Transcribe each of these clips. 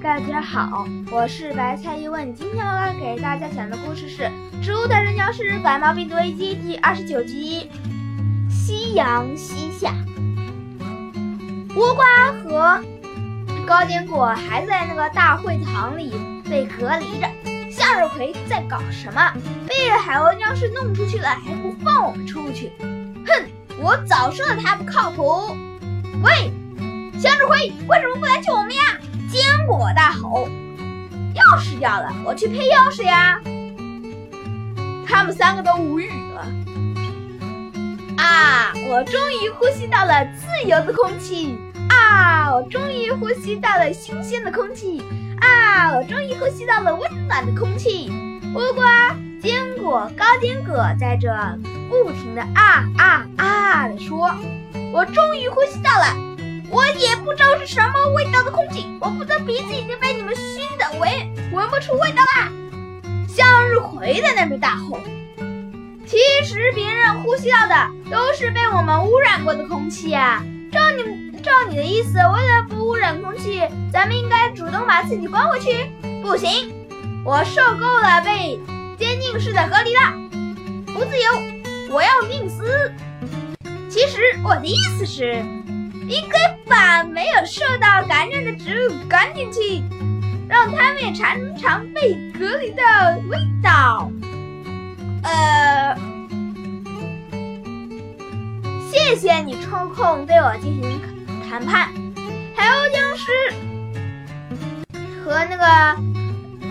大家好，我是白菜一问。今天我要给大家讲的故事是《植物大战僵尸感冒病毒危机》第二十九集。夕阳西下，倭瓜和高坚果还在那个大会堂里被隔离着。向日葵在搞什么？被海鸥僵尸弄出去了，还不放我们出去？哼！我早说了他不靠谱。喂，向日葵，为什么不来救我们呀？坚果大吼：“钥匙掉了，我去配钥匙呀！”他们三个都无语了。啊！我终于呼吸到了自由的空气！啊！我终于呼吸到了新鲜的空气！啊！我终于呼吸到了温暖的空气！倭瓜、坚果、高坚果在这不停的啊啊啊的说：“我终于呼吸到了。”我也不知道是什么味道的空气，我不知道鼻子已经被你们熏的闻闻不出味道啦。向日葵在那边大吼：“其实别人呼吸到的都是被我们污染过的空气啊！照你照你的意思，为了不污染空气，咱们应该主动把自己关回去。不行，我受够了被监禁式的隔离了，不自由，我要命死。其实我的意思是。”应该把没有受到感染的植物赶进去，让它们也尝尝被隔离的味道。呃，谢谢你抽空对我进行谈判。海鸥僵尸和那个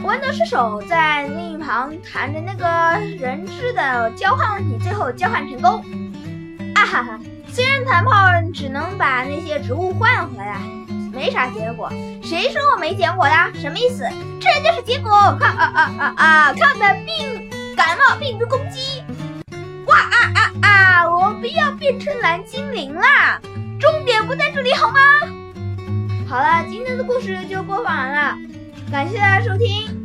豌豆射手在另一旁谈着那个人质的交换问题，最后交换成功。啊哈哈！虽然弹炮只能把那些植物换回来，没啥结果。谁说我没结果呀？什么意思？这就是结果！抗啊啊啊啊！抗的病感冒病毒攻击！哇啊啊啊！我不要变成蓝精灵啦！重点不在这里好吗？好了，今天的故事就播放完了，感谢大家收听。